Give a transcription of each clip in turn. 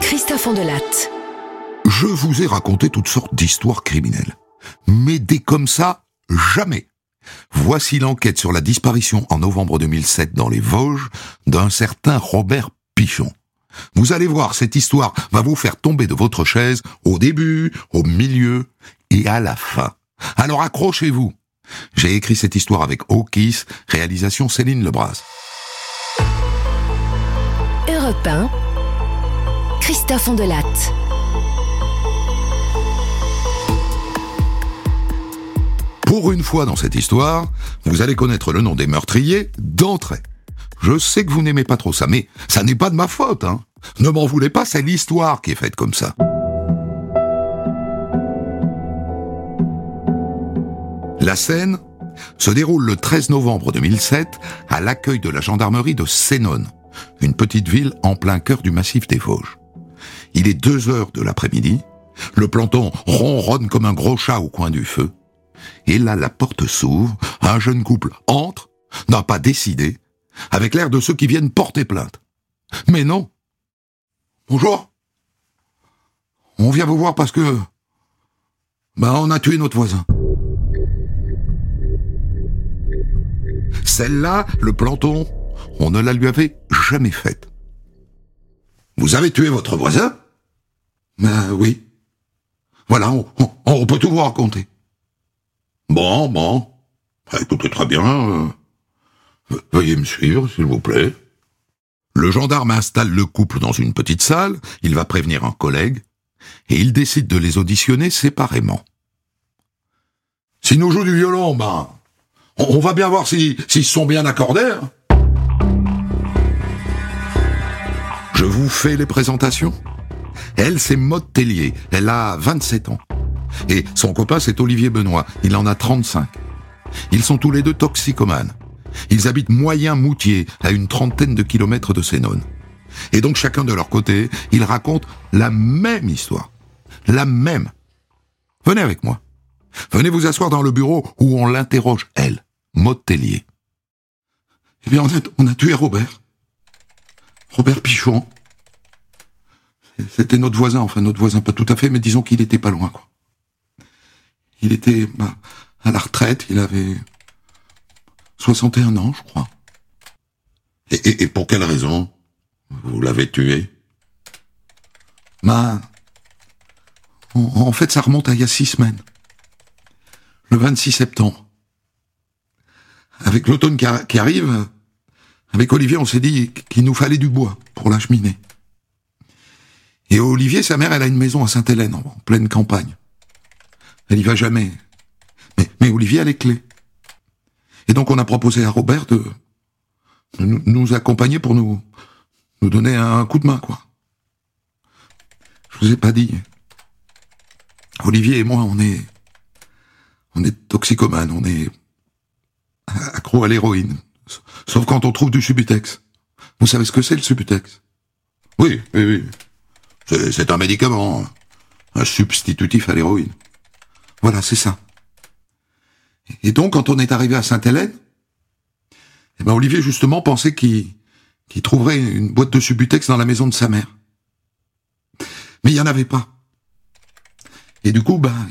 Christophe. Je vous ai raconté toutes sortes d'histoires criminelles. Mais des comme ça, jamais. Voici l'enquête sur la disparition en novembre 2007 dans les Vosges d'un certain Robert Pichon. Vous allez voir, cette histoire va vous faire tomber de votre chaise au début, au milieu et à la fin. Alors accrochez-vous. J'ai écrit cette histoire avec Okis, réalisation Céline Lebras. Europe 1. Christophe Andelatte. Pour une fois dans cette histoire, vous allez connaître le nom des meurtriers d'entrée. Je sais que vous n'aimez pas trop ça, mais ça n'est pas de ma faute, hein. Ne m'en voulez pas, c'est l'histoire qui est faite comme ça. La scène se déroule le 13 novembre 2007 à l'accueil de la gendarmerie de Sénone, une petite ville en plein cœur du massif des Vosges. Il est deux heures de l'après-midi, le planton ronronne comme un gros chat au coin du feu, et là la porte s'ouvre, un jeune couple entre, n'a pas décidé, avec l'air de ceux qui viennent porter plainte. Mais non. Bonjour. On vient vous voir parce que... Ben, on a tué notre voisin. Celle-là, le planton, on ne la lui avait jamais faite. Vous avez tué votre voisin? Ben oui. Voilà, on, peut tout vous raconter. Bon, bon. Ah, Écoutez très bien. euh, ve- Veuillez me suivre, s'il vous plaît. Le gendarme installe le couple dans une petite salle, il va prévenir un collègue, et il décide de les auditionner séparément. S'ils nous jouent du violon, ben, on, va bien voir si- s'ils sont bien accordés. hein. Je vous fais les présentations. Elle, c'est Maud Tellier. Elle a 27 ans. Et son copain, c'est Olivier Benoît. Il en a 35. Ils sont tous les deux toxicomanes. Ils habitent Moyen-Moutier, à une trentaine de kilomètres de Sénone. Et donc chacun de leur côté, ils racontent la même histoire. La même. Venez avec moi. Venez vous asseoir dans le bureau où on l'interroge, elle, Maud Tellier. Eh bien, on a, on a tué Robert. Robert Pichon. C'était notre voisin, enfin notre voisin, pas tout à fait, mais disons qu'il était pas loin, quoi. Il était bah, à la retraite, il avait 61 ans, je crois. Et, et- et pour quelle raison vous l'avez tué? Bah, en, en fait, ça remonte à il y a six semaines. Le 26 septembre. Avec l'automne qui arrive, avec Olivier, on s'est dit qu'il nous fallait du bois pour la cheminée. Et Olivier, sa mère, elle a une maison à Sainte-Hélène, en pleine campagne. Elle y va jamais. Mais, Olivier a les clés. Et donc on a proposé à Robert de, nous accompagner pour nous, nous donner un coup de main, quoi. Je vous ai pas dit. Olivier et moi, on est, on est toxicomanes, on est accro à l'héroïne. Sauf quand on trouve du Subutex. Vous savez ce que c'est le Subutex? Oui, oui, oui. C'est un médicament, un substitutif à l'héroïne. Voilà, c'est ça. Et donc, quand on est arrivé à Sainte-Hélène, eh ben, Olivier, justement, pensait qu'il trouverait une boîte de Subutex dans la maison de sa mère. Mais il n'y en avait pas. Et du coup, ben,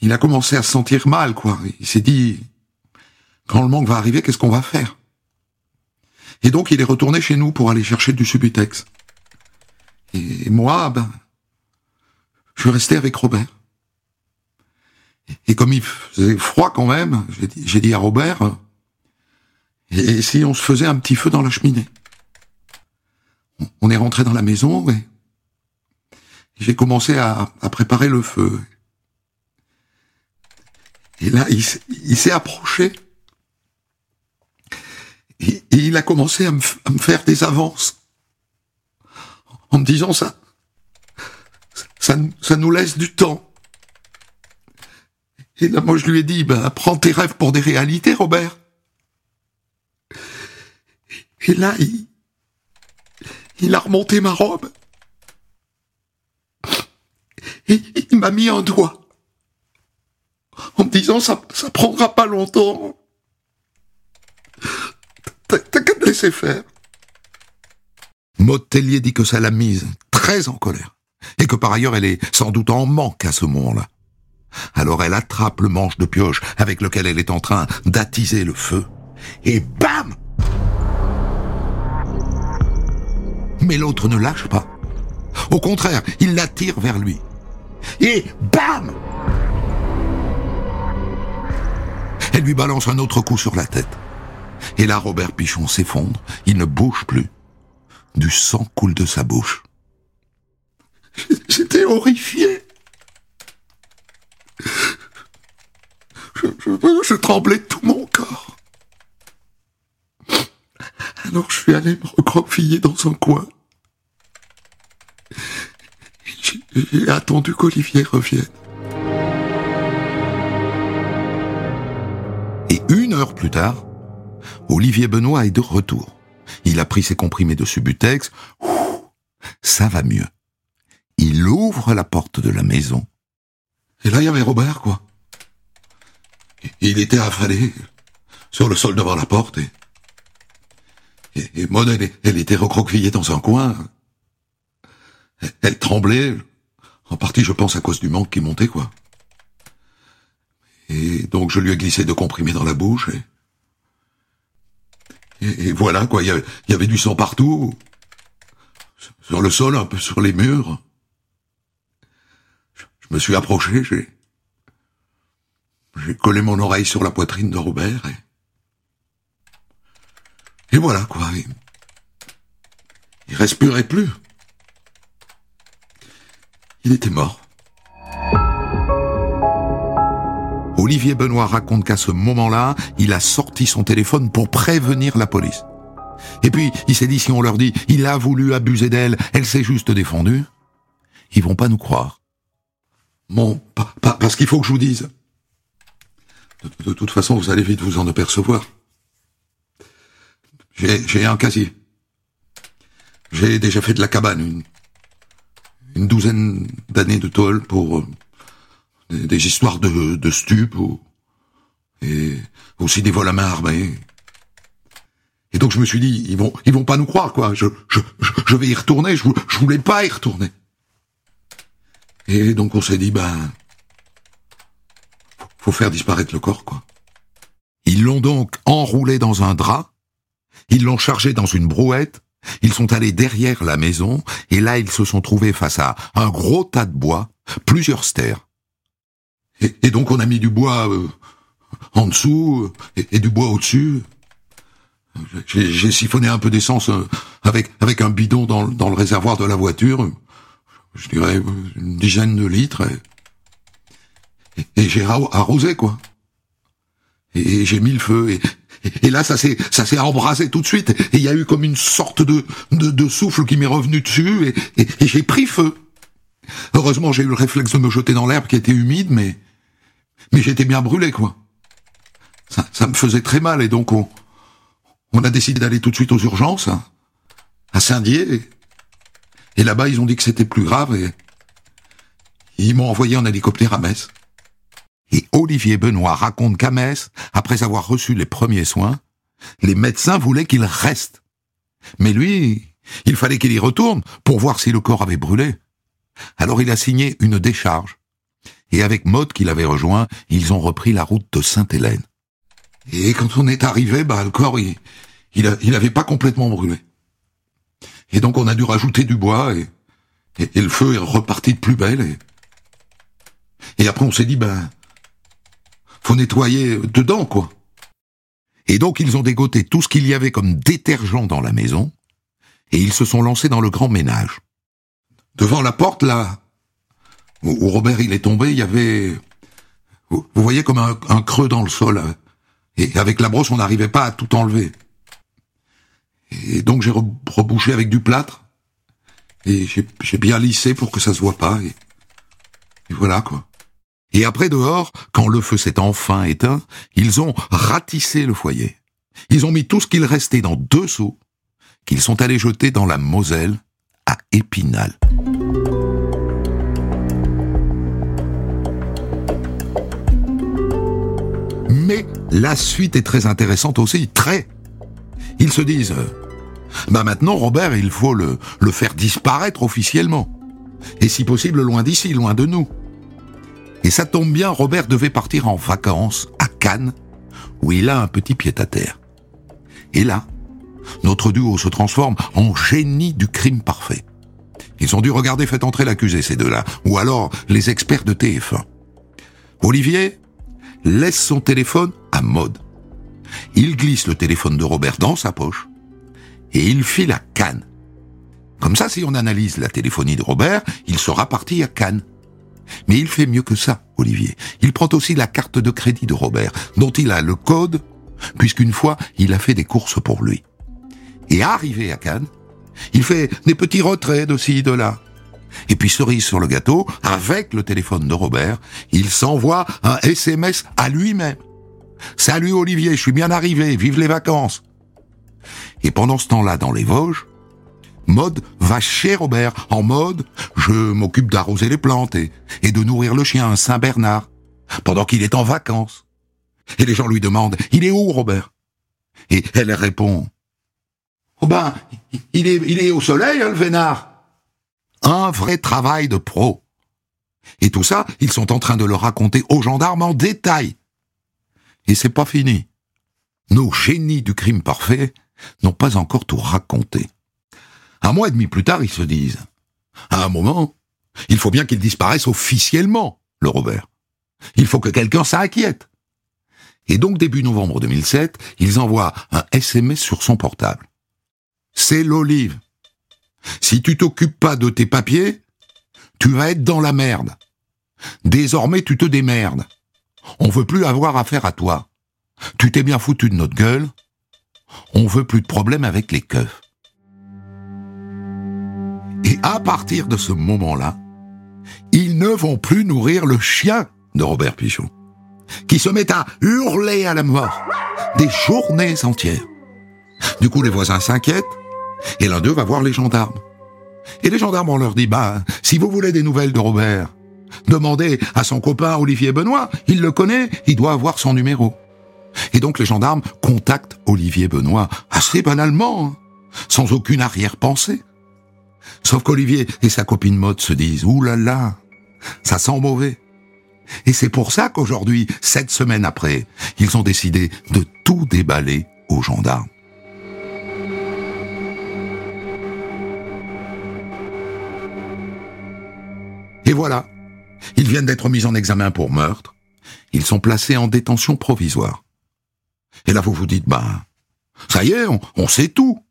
il a commencé à se sentir mal, quoi. Il s'est dit, quand le manque va arriver, qu'est-ce qu'on va faire? Et donc, il est retourné chez nous pour aller chercher du Subutex. Et moi, ben, je suis resté avec Robert. Et comme il faisait froid quand même, j'ai dit, à Robert, euh, et, si on se faisait un petit feu dans la cheminée? On- est rentré dans la maison et j'ai commencé à, préparer le feu. Et là, il s'est approché. Et, il a commencé à me, faire des avances. En me disant ça, ça, nous- laisse du temps. Et là, moi, je lui ai dit, ben, prends tes rêves pour des réalités, Robert. Et là, il, il a remonté ma robe. Et il m'a mis un doigt. En me disant, ça, ça prendra pas longtemps. Laisser faire. Maud Tellier dit que ça l'a mise très en colère, et que par ailleurs elle est sans doute en manque à ce moment-là. Alors elle attrape le manche de pioche avec lequel elle est en train d'attiser le feu, et bam Mais l'autre ne lâche pas. Au contraire, il la tire vers lui. Et bam Elle lui balance un autre coup sur la tête. Et là, Robert Pichon s'effondre, il ne bouge plus. Du sang coule de sa bouche. J'étais horrifié. Je, je, tremblais de tout mon corps. Alors je suis allé me recroqueviller dans un coin. J'ai attendu qu'Olivier revienne. Et une heure plus tard, Olivier Benoît est de retour. Il a pris ses comprimés de Subutex. ça va mieux. Il ouvre la porte de la maison. Et là, il y avait Robert, quoi. Il était affalé sur le sol devant la porte et, et, Maud, elle, était recroquevillée dans un coin. Elle, tremblait, en partie, je pense, à cause du manque qui montait, quoi. Et donc, je lui ai glissé de comprimés dans la bouche et, et, voilà, quoi, il y, avait du sang partout. Sur le sol, un peu sur les murs. Je, me suis approché, j'ai... J'ai collé mon oreille sur la poitrine de Robert et... Et voilà, quoi. Il, il respirait plus. Il était mort. Olivier Benoît raconte qu'à ce moment-là, il a sorti son téléphone pour prévenir la police. Et puis, il s'est dit, si on leur dit, il a voulu abuser d'elle, elle s'est juste défendue, ils vont pas nous croire. Bon, parce qu'il faut que je vous dise. De, toute façon, vous allez vite vous en apercevoir. J'ai un casier. J'ai déjà fait de la cabane, une, douzaine d'années de tôle pour des, histoires de, de stupes ou, et aussi des vols à main armée. Et donc je me suis dit, ils vont, ils vont pas nous croire quoi. Je, je, je vais y retourner. Je, je voulais pas y retourner. Et donc on s'est dit, ben, faut faire disparaître le corps quoi. Ils l'ont donc enroulé dans un drap. Ils l'ont chargé dans une brouette. Ils sont allés derrière la maison et là ils se sont trouvés face à un gros tas de bois, plusieurs stères. Et, donc on a mis du bois euh, en dessous et, du bois au-dessus. J'ai siphonné un peu d'essence euh, avec avec un bidon dans, dans, le réservoir de la voiture, je dirais une dizaine de litres, et, et j'ai arrosé quoi. Et, j'ai mis le feu et, et là ça s'est ça s'est embrasé tout de suite et il y a eu comme une sorte de de, de souffle qui m'est revenu dessus et, et j'ai pris feu. Heureusement j'ai eu le réflexe de me jeter dans l'herbe qui était humide mais mais j'étais bien brûlé, quoi. Ça, me faisait très mal, et donc on, on a décidé d'aller tout de suite aux urgences, hein, à Saint-Dié. Et, là-bas, ils ont dit que c'était plus grave, et ils m'ont envoyé en hélicoptère à Metz. Et Olivier Benoît raconte qu'à Metz, après avoir reçu les premiers soins, les médecins voulaient qu'il reste. Mais lui, il fallait qu'il y retourne pour voir si le corps avait brûlé. Alors il a signé une décharge et avec Maud qui l'avait rejoint, ils ont repris la route de Sainte-Hélène. Et quand on est arrivé, bah, le corps, il, il, avait pas complètement brûlé. Et donc on a dû rajouter du bois et, et, le feu est reparti de plus belle et, après on s'est dit, ben, faut nettoyer dedans, quoi. Et donc ils ont dégoté tout ce qu'il y avait comme détergent dans la maison, et ils se sont lancés dans le grand ménage. Devant la porte, là, où, Robert il est tombé, il y avait, vous, voyez comme un, creux dans le sol. Hein. Et avec la brosse, on n'arrivait pas à tout enlever. Et donc j'ai rebouché avec du plâtre. Et j'ai bien lissé pour que ça se voit pas. Et, et voilà quoi. Et après dehors, quand le feu s'est enfin éteint, ils ont ratissé le foyer. Ils ont mis tout ce qu'il restait dans deux seaux, qu'ils sont allés jeter dans la Moselle, à Épinal. Mais la suite est très intéressante aussi, très. Ils se disent, Bah maintenant, Robert, il faut le, faire disparaître officiellement. Et si possible, loin d'ici, loin de nous. Et ça tombe bien, Robert devait partir en vacances à Cannes, où il a un petit pied-à-terre. Et là, notre duo se transforme en génie du crime parfait. Ils ont dû regarder Fait entrer l'accusé, ces deux-là, ou alors les experts de TF1. Olivier laisse son téléphone à mode. Il glisse le téléphone de Robert dans sa poche et il file à Cannes. Comme ça, si on analyse la téléphonie de Robert, il sera parti à Cannes. Mais il fait mieux que ça, Olivier. Il prend aussi la carte de crédit de Robert, dont il a le code, puisqu'une fois, il a fait des courses pour lui. Et arrivé à Cannes, il fait des petits retraits de ci, de là. Et puis cerise sur le gâteau, avec le téléphone de Robert, il s'envoie un SMS à lui-même. Salut Olivier, je suis bien arrivé, vive les vacances. Et pendant ce temps-là, dans les Vosges, Mode va chez Robert, en mode je m'occupe d'arroser les plantes et, de nourrir le chien, Saint-Bernard, pendant qu'il est en vacances. Et les gens lui demandent, il est où Robert? Et elle répond, oh ben, il est, il est au soleil, hein, le vénard. Un vrai travail de pro. Et tout ça, ils sont en train de le raconter aux gendarmes en détail. Et c'est pas fini. Nos génies du crime parfait n'ont pas encore tout raconté. Un mois et demi plus tard, ils se disent, à un moment, il faut bien qu'il disparaisse officiellement, le Robert. Il faut que quelqu'un s'inquiète. Et donc, début novembre 2007, ils envoient un SMS sur son portable. C'est l'olive. Si tu t'occupes pas de tes papiers, tu vas être dans la merde. Désormais, tu te démerdes. On veut plus avoir affaire à toi. Tu t'es bien foutu de notre gueule. On veut plus de problèmes avec les keufs. Et à partir de ce moment-là, ils ne vont plus nourrir le chien de Robert Pichon, qui se met à hurler à la mort des journées entières. Du coup, les voisins s'inquiètent, et l'un d'eux va voir les gendarmes. Et les gendarmes, on leur dit, bah, si vous voulez des nouvelles de Robert, demandez à son copain Olivier Benoît, il le connaît, il doit avoir son numéro. Et donc les gendarmes contactent Olivier Benoît assez banalement, hein, sans aucune arrière-pensée. Sauf qu'Olivier et sa copine Maud se disent, ouh là là, ça sent mauvais. Et c'est pour ça qu'aujourd'hui, sept semaines après, ils ont décidé de tout déballer aux gendarmes. Et voilà, ils viennent d'être mis en examen pour meurtre. Ils sont placés en détention provisoire. Et là, vous vous dites, bah, ça y est, on, sait tout.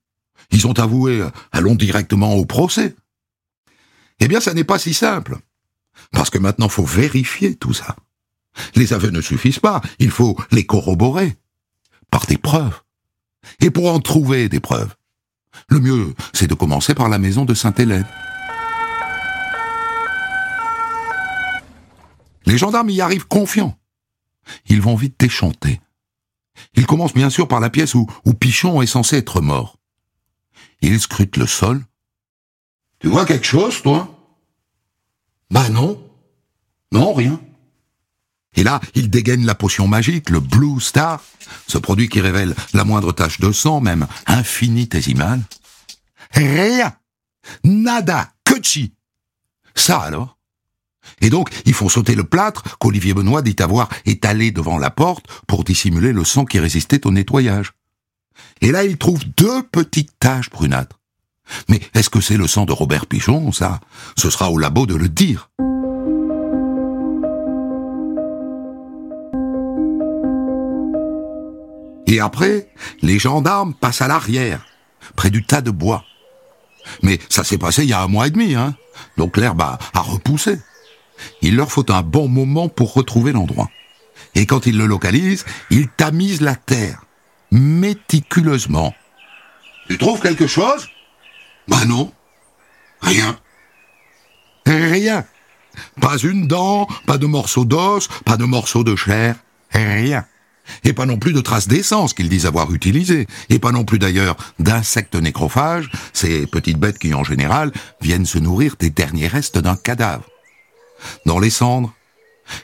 Ils ont avoué, allons directement au procès. Eh bien, ça n'est pas si simple. Parce que maintenant, faut vérifier tout ça. Les aveux ne suffisent pas, il faut les corroborer. Par des preuves. Et pour en trouver des preuves, le mieux, c'est de commencer par la maison de Sainte-Hélène. Les gendarmes y arrivent confiants. Ils vont vite déchanter. Ils commencent bien sûr par la pièce où, Pichon est censé être mort. Ils scrutent le sol. Tu vois quelque chose, toi? Bah non. Non, rien. Et là, ils dégainent la potion magique, le Blue Star, ce produit qui révèle la moindre tache de sang, même infinitésimale. Rien. Nada. Que Ça alors? Et donc, ils font sauter le plâtre qu'Olivier Benoît dit avoir étalé devant la porte pour dissimuler le sang qui résistait au nettoyage. Et là, ils trouvent deux petites taches brunâtres. Mais est-ce que c'est le sang de Robert Pichon, ça? Ce sera au labo de le dire. Et après, les gendarmes passent à l'arrière, près du tas de bois. Mais ça s'est passé il y a un mois et demi, hein. Donc l'herbe a repoussé. Il leur faut un bon moment pour retrouver l'endroit. Et quand ils le localisent, ils tamisent la terre, méticuleusement. Tu trouves quelque chose? Bah non. Rien. Rien. Pas une dent, pas de morceau d'os, pas de morceau de chair, rien. Et pas non plus de traces d'essence qu'ils disent avoir utilisées, et pas non plus d'ailleurs d'insectes nécrophages, ces petites bêtes qui en général viennent se nourrir des derniers restes d'un cadavre. Dans les cendres,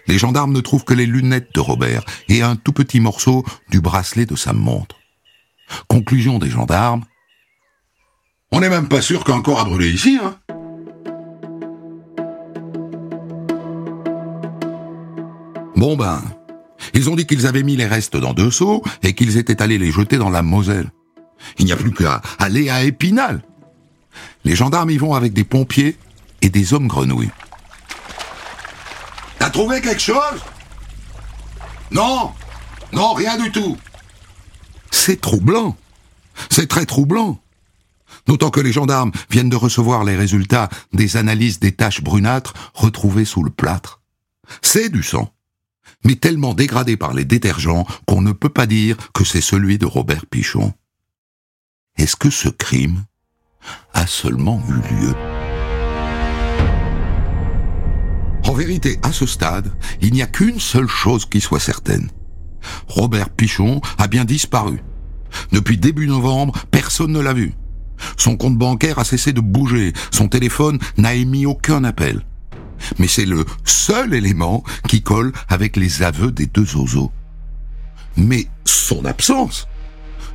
les gendarmes ne trouvent que les lunettes de Robert et un tout petit morceau du bracelet de sa montre. Conclusion des gendarmes, On n'est même pas sûr qu'un corps a brûlé ici, hein. Bon ben, ils ont dit qu'ils avaient mis les restes dans deux seaux et qu'ils étaient allés les jeter dans la Moselle. Il n'y a plus qu'à aller à Épinal. Les gendarmes y vont avec des pompiers et des hommes grenouilles. Trouvé quelque chose? Non Non, rien du tout. C'est troublant. C'est très troublant. D'autant que les gendarmes viennent de recevoir les résultats des analyses des taches brunâtres retrouvées sous le plâtre. C'est du sang mais tellement dégradé par les détergents qu'on ne peut pas dire que c'est celui de Robert Pichon. Est-ce que ce crime a seulement eu lieu? En vérité, à ce stade, il n'y a qu'une seule chose qui soit certaine. Robert Pichon a bien disparu. Depuis début novembre, personne ne l'a vu. Son compte bancaire a cessé de bouger, son téléphone n'a émis aucun appel mais c'est le seul élément qui colle avec les aveux des deux oiseaux. Mais son absence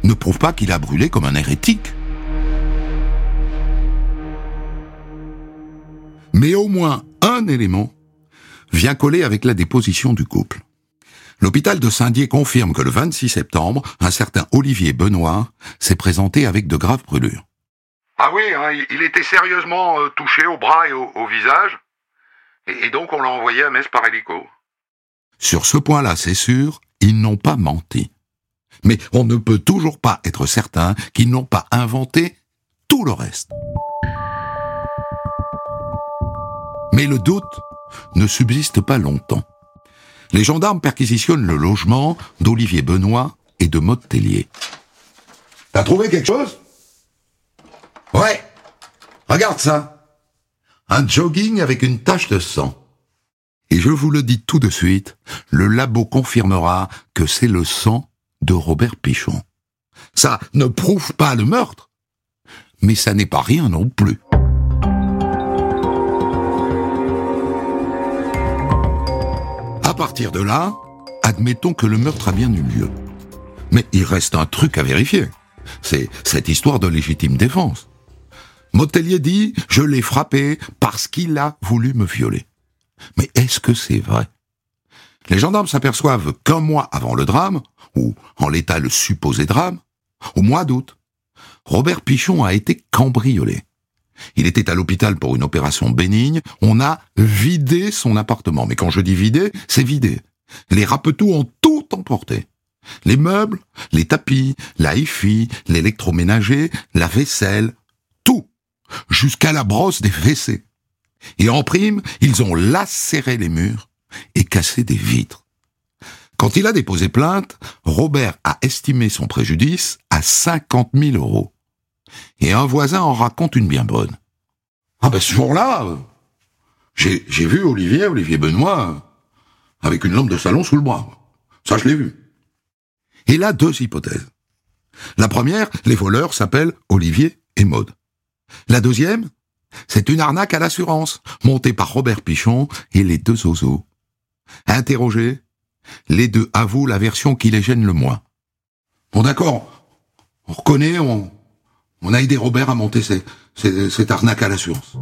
ne prouve pas qu'il a brûlé comme un hérétique. Mais au moins un élément vient coller avec la déposition du couple. L'hôpital de Saint-Dié confirme que le 26 septembre, un certain Olivier Benoît s'est présenté avec de graves brûlures. Ah oui, hein, il était sérieusement euh, touché au bras et au visage. Et, donc on l'a envoyé à Metz par hélico. Sur ce point-là, c'est sûr, ils n'ont pas menti. Mais on ne peut toujours pas être certain qu'ils n'ont pas inventé tout le reste. Mais le doute ne subsiste pas longtemps. Les gendarmes perquisitionnent le logement d'Olivier Benoît et de Maud Tellier. T'as trouvé quelque chose? Ouais. Regarde ça un jogging avec une tache de sang. Et je vous le dis tout de suite, le labo confirmera que c'est le sang de Robert Pichon. Ça ne prouve pas le meurtre, mais ça n'est pas rien non plus. Partir de là, admettons que le meurtre a bien eu lieu. Mais il reste un truc à vérifier. C'est cette histoire de légitime défense. Motellier dit « Je l'ai frappé parce qu'il a voulu me violer ». Mais est-ce que c'est vrai? Les gendarmes s'aperçoivent qu'un mois avant le drame, ou en l'état le supposé drame, au mois d'août, Robert Pichon a été cambriolé. Il était à l'hôpital pour une opération bénigne, on a vidé son appartement. Mais quand je dis vidé, c'est vidé. Les rapetous ont tout emporté. Les meubles, les tapis, la hi-fi, l'électroménager, la vaisselle, jusqu'à la brosse des WC. Et en prime, ils ont lacéré les murs et cassé des vitres. Quand il a déposé plainte, Robert a estimé son préjudice à 50 000 euros. Et un voisin en raconte une bien bonne. Ah ben ce jour-là, j'ai, vu Olivier, Olivier Benoît, avec une lampe de salon sous le bras. Ça, je l'ai vu. Et là, deux hypothèses. La première, les voleurs s'appellent Olivier et Maude. La deuxième, c'est une arnaque à l'assurance, montée par Robert Pichon et les deux oiseaux. Interrogés, les deux avouent la version qui les gêne le moins. Bon d'accord, on reconnaît, on, on a aidé Robert à monter cette arnaque à l'assurance.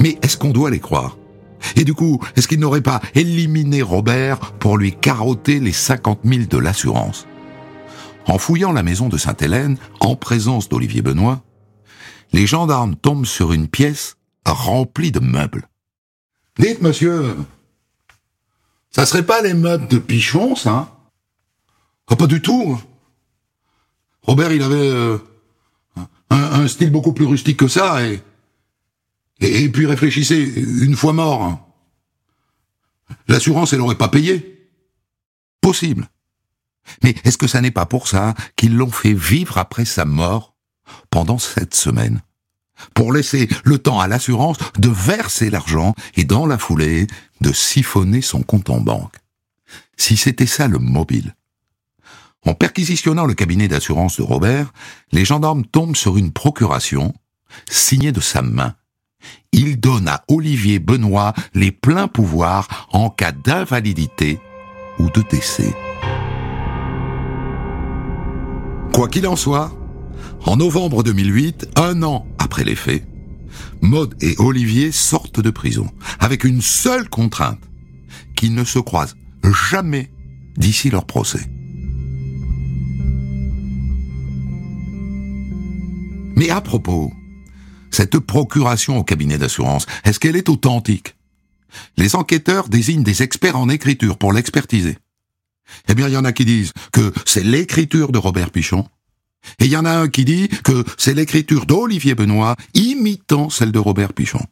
Mais est-ce qu'on doit les croire? Et du coup, est-ce qu'il n'aurait pas éliminé Robert pour lui carotter les 50 000 de l'assurance? En fouillant la maison de Sainte-Hélène, en présence d'Olivier Benoît, les gendarmes tombent sur une pièce remplie de meubles. Dites, monsieur, ça serait pas les meubles de Pichon, ça? Ah, Pas du tout. Robert, il avait euh, un, style beaucoup plus rustique que ça, et, et, puis réfléchissez, une fois mort, l'assurance, elle n'aurait pas payé. Possible. Mais est-ce que ça n'est pas pour ça qu'ils l'ont fait vivre après sa mort pendant cette semaine Pour laisser le temps à l'assurance de verser l'argent et dans la foulée de siphonner son compte en banque? Si c'était ça le mobile. En perquisitionnant le cabinet d'assurance de Robert, les gendarmes tombent sur une procuration signée de sa main. Il donne à Olivier Benoît les pleins pouvoirs en cas d'invalidité ou de décès. Quoi qu'il en soit, En novembre 2008, un an après les faits, Maud et Olivier sortent de prison avec une seule contrainte, qu'ils ne se croisent jamais d'ici leur procès. Mais à propos, cette procuration au cabinet d'assurance, est-ce qu'elle est authentique? Les enquêteurs désignent des experts en écriture pour l'expertiser. Eh bien, il y en a qui disent que c'est l'écriture de Robert Pichon, et il y en a un qui dit que c'est l'écriture d'Olivier Benoît imitant celle de Robert Pichon.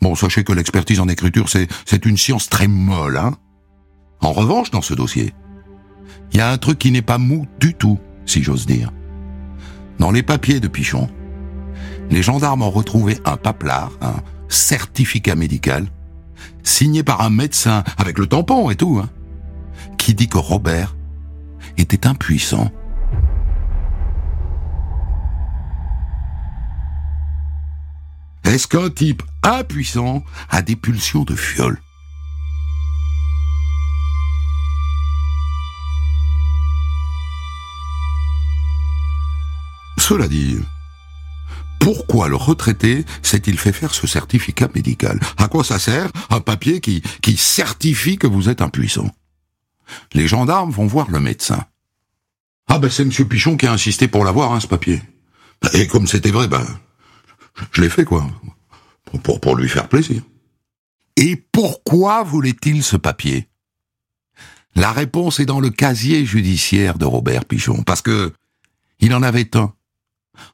Bon, sachez que l'expertise en écriture, c'est, une science très molle, hein. En revanche, dans ce dossier, il y a un truc qui n'est pas mou du tout, si j'ose dire. Dans les papiers de Pichon, les gendarmes ont retrouvé un paplard, un certificat médical, signé par un médecin, avec le tampon et tout, hein, qui dit que Robert était impuissant. Est-ce qu'un type impuissant a des pulsions de fiole? Cela dit, pourquoi le retraité s'est-il fait faire ce certificat médical? À quoi ça sert un papier qui, qui certifie que vous êtes impuissant Les gendarmes vont voir le médecin. Ah ben c'est Monsieur Pichon qui a insisté pour l'avoir, hein, ce papier. Et comme c'était vrai, ben je l'ai fait quoi, pour, pour lui faire plaisir. Et pourquoi voulait-il ce papier? La réponse est dans le casier judiciaire de Robert Pichon, parce que il en avait un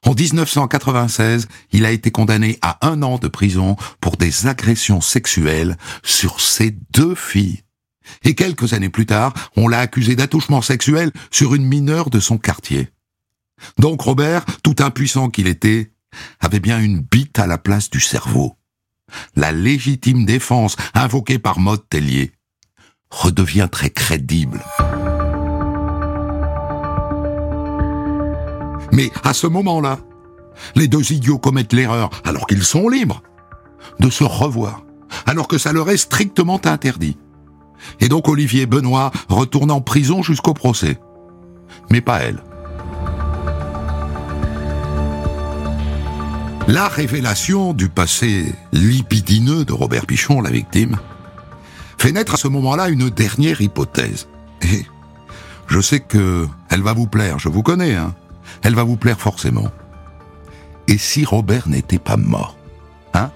en 1996, il a été condamné à un an de prison pour des agressions sexuelles sur ses deux filles. Et quelques années plus tard, on l'a accusé d'attouchement sexuel sur une mineure de son quartier. Donc Robert, tout impuissant qu'il était, avait bien une bite à la place du cerveau. La légitime défense invoquée par Maud Tellier redevient très crédible. Mais à ce moment-là, les deux idiots commettent l'erreur, alors qu'ils sont libres, de se revoir, alors que ça leur est strictement interdit. Et donc Olivier Benoît retourne en prison jusqu'au procès. Mais pas elle. La révélation du passé lipidineux de Robert Pichon, la victime, fait naître à ce moment-là une dernière hypothèse. Et je sais que elle va vous plaire, je vous connais, hein elle va vous plaire forcément. Et si Robert n'était pas mort Hein?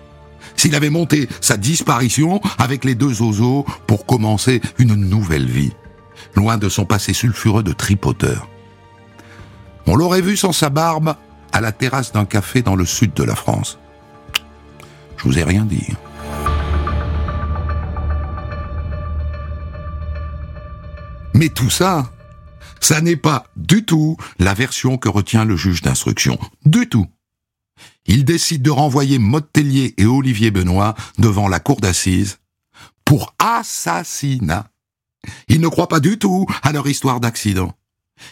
S'il avait monté sa disparition avec les deux oiseaux pour commencer une nouvelle vie, loin de son passé sulfureux de tripoteur. On l'aurait vu sans sa barbe à la terrasse d'un café dans le sud de la France. Je vous ai rien dit. Mais tout ça, ça n'est pas du tout la version que retient le juge d'instruction. Du tout. Il décide de renvoyer Motellier et Olivier Benoît devant la cour d'assises pour assassinat. Il ne croit pas du tout à leur histoire d'accident.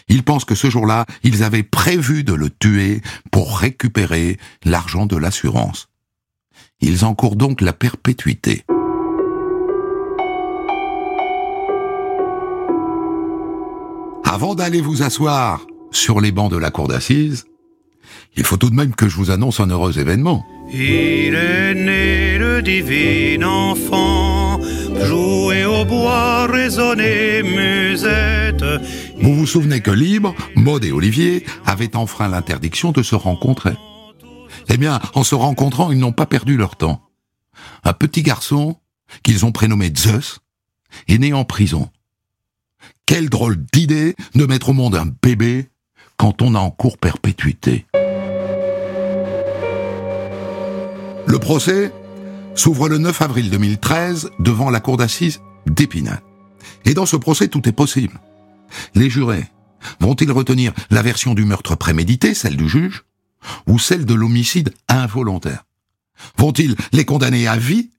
Il pense que ce jour-là, ils avaient prévu de le tuer pour récupérer l'argent de l'assurance. Ils encourent donc la perpétuité. Avant d'aller vous asseoir sur les bancs de la cour d'assises, il faut tout de même que je vous annonce un heureux événement. Il est né le divin enfant, jouer au bois, résonner musette. Vous vous souvenez que Libre, Maud et Olivier avaient enfreint l'interdiction de se rencontrer. Eh bien, en se rencontrant, ils n'ont pas perdu leur temps. Un petit garçon, qu'ils ont prénommé Zeus, est né en prison. Quelle drôle d'idée de mettre au monde un bébé quand on a en cours perpétuité. Le procès s'ouvre le 9 avril 2013 devant la cour d'assises d'Épinal. Et dans ce procès, tout est possible. Les jurés vont-ils retenir la version du meurtre prémédité, celle du juge, ou celle de l'homicide involontaire? Vont-ils les condamner à vie,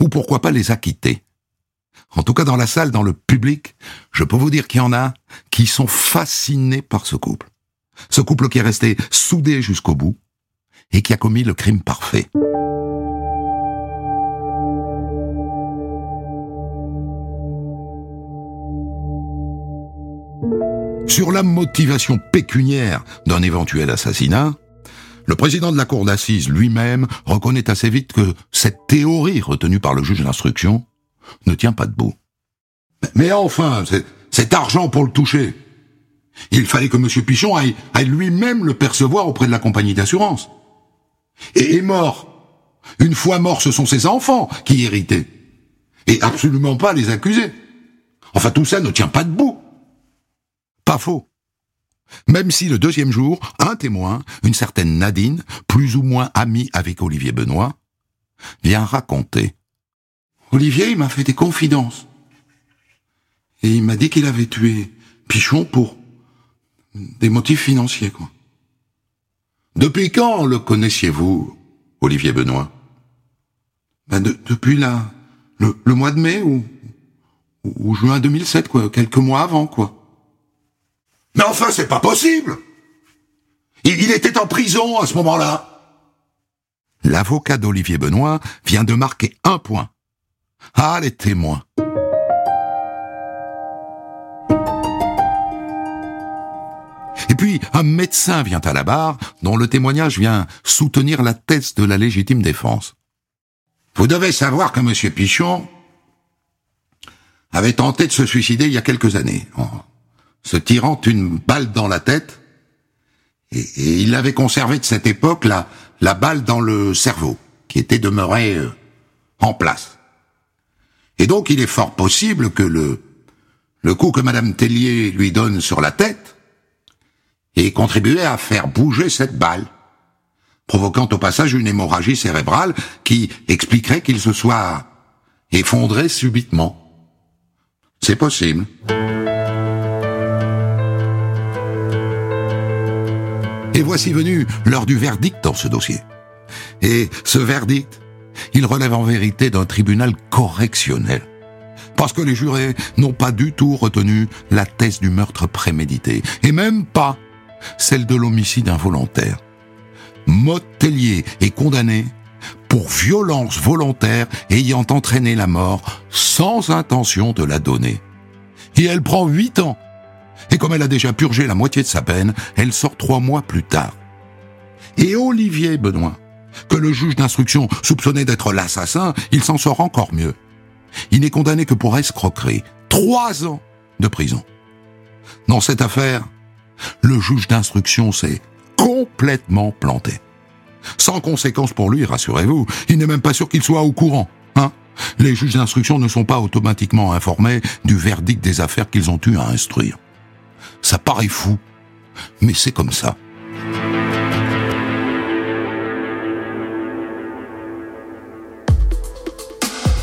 ou pourquoi pas les acquitter? En tout cas dans la salle, dans le public, je peux vous dire qu'il y en a qui sont fascinés par ce couple. Ce couple qui est resté soudé jusqu'au bout et qui a commis le crime parfait. Sur la motivation pécuniaire d'un éventuel assassinat, le président de la cour d'assises lui-même reconnaît assez vite que cette théorie retenue par le juge d'instruction ne tient pas debout. Mais enfin, cet argent pour le toucher, il fallait que M. Pichon aille, lui-même le percevoir auprès de la compagnie d'assurance. Et est mort. Une fois mort, ce sont ses enfants qui héritaient. Et absolument pas les accusés. Enfin, tout ça ne tient pas debout. Pas faux. Même si le deuxième jour, un témoin, une certaine Nadine, plus ou moins amie avec Olivier Benoît, vient raconter. Olivier, il m'a fait des confidences. Et il m'a dit qu'il avait tué Pichon pour des motifs financiers, quoi. Depuis quand le connaissiez-vous, Olivier Benoît? Ben Depuis là, le, mois de mai ou, juin 2007, quoi, quelques mois avant, quoi. Mais enfin, c'est pas possible il était en prison à ce moment-là. L'avocat d'Olivier Benoît vient de marquer un point. Ah, les témoins. Et puis, un médecin vient à la barre, dont le témoignage vient soutenir la thèse de la légitime défense. Vous devez savoir que M. Pichon avait tenté de se suicider il y a quelques années, en se tirant une balle dans la tête, et, il avait conservé de cette époque la, la balle dans le cerveau, qui était demeurée euh, en place. Et donc il est fort possible que le, le coup que Madame Tellier lui donne sur la tête et contribuait à faire bouger cette balle, provoquant au passage une hémorragie cérébrale qui expliquerait qu'il se soit effondré subitement. C'est possible. Et voici venu l'heure du verdict dans ce dossier. Et ce verdict, il relève en vérité d'un tribunal correctionnel. Parce que les jurés n'ont pas du tout retenu la thèse du meurtre prémédité, et même pas celle de l'homicide involontaire. Motellier est condamné pour violence volontaire ayant entraîné la mort sans intention de la donner. Et elle prend huit ans. Et comme elle a déjà purgé la moitié de sa peine, elle sort trois mois plus tard. Et Olivier Benoît, que le juge d'instruction soupçonnait d'être l'assassin, il s'en sort encore mieux. Il n'est condamné que pour escroquerie. Trois ans de prison. Dans cette affaire, le juge d'instruction s'est complètement planté. Sans conséquence pour lui, rassurez-vous, il n'est même pas sûr qu'il soit au courant. Hein Les juges d'instruction ne sont pas automatiquement informés du verdict des affaires qu'ils ont eu à instruire. Ça paraît fou, mais c'est comme ça.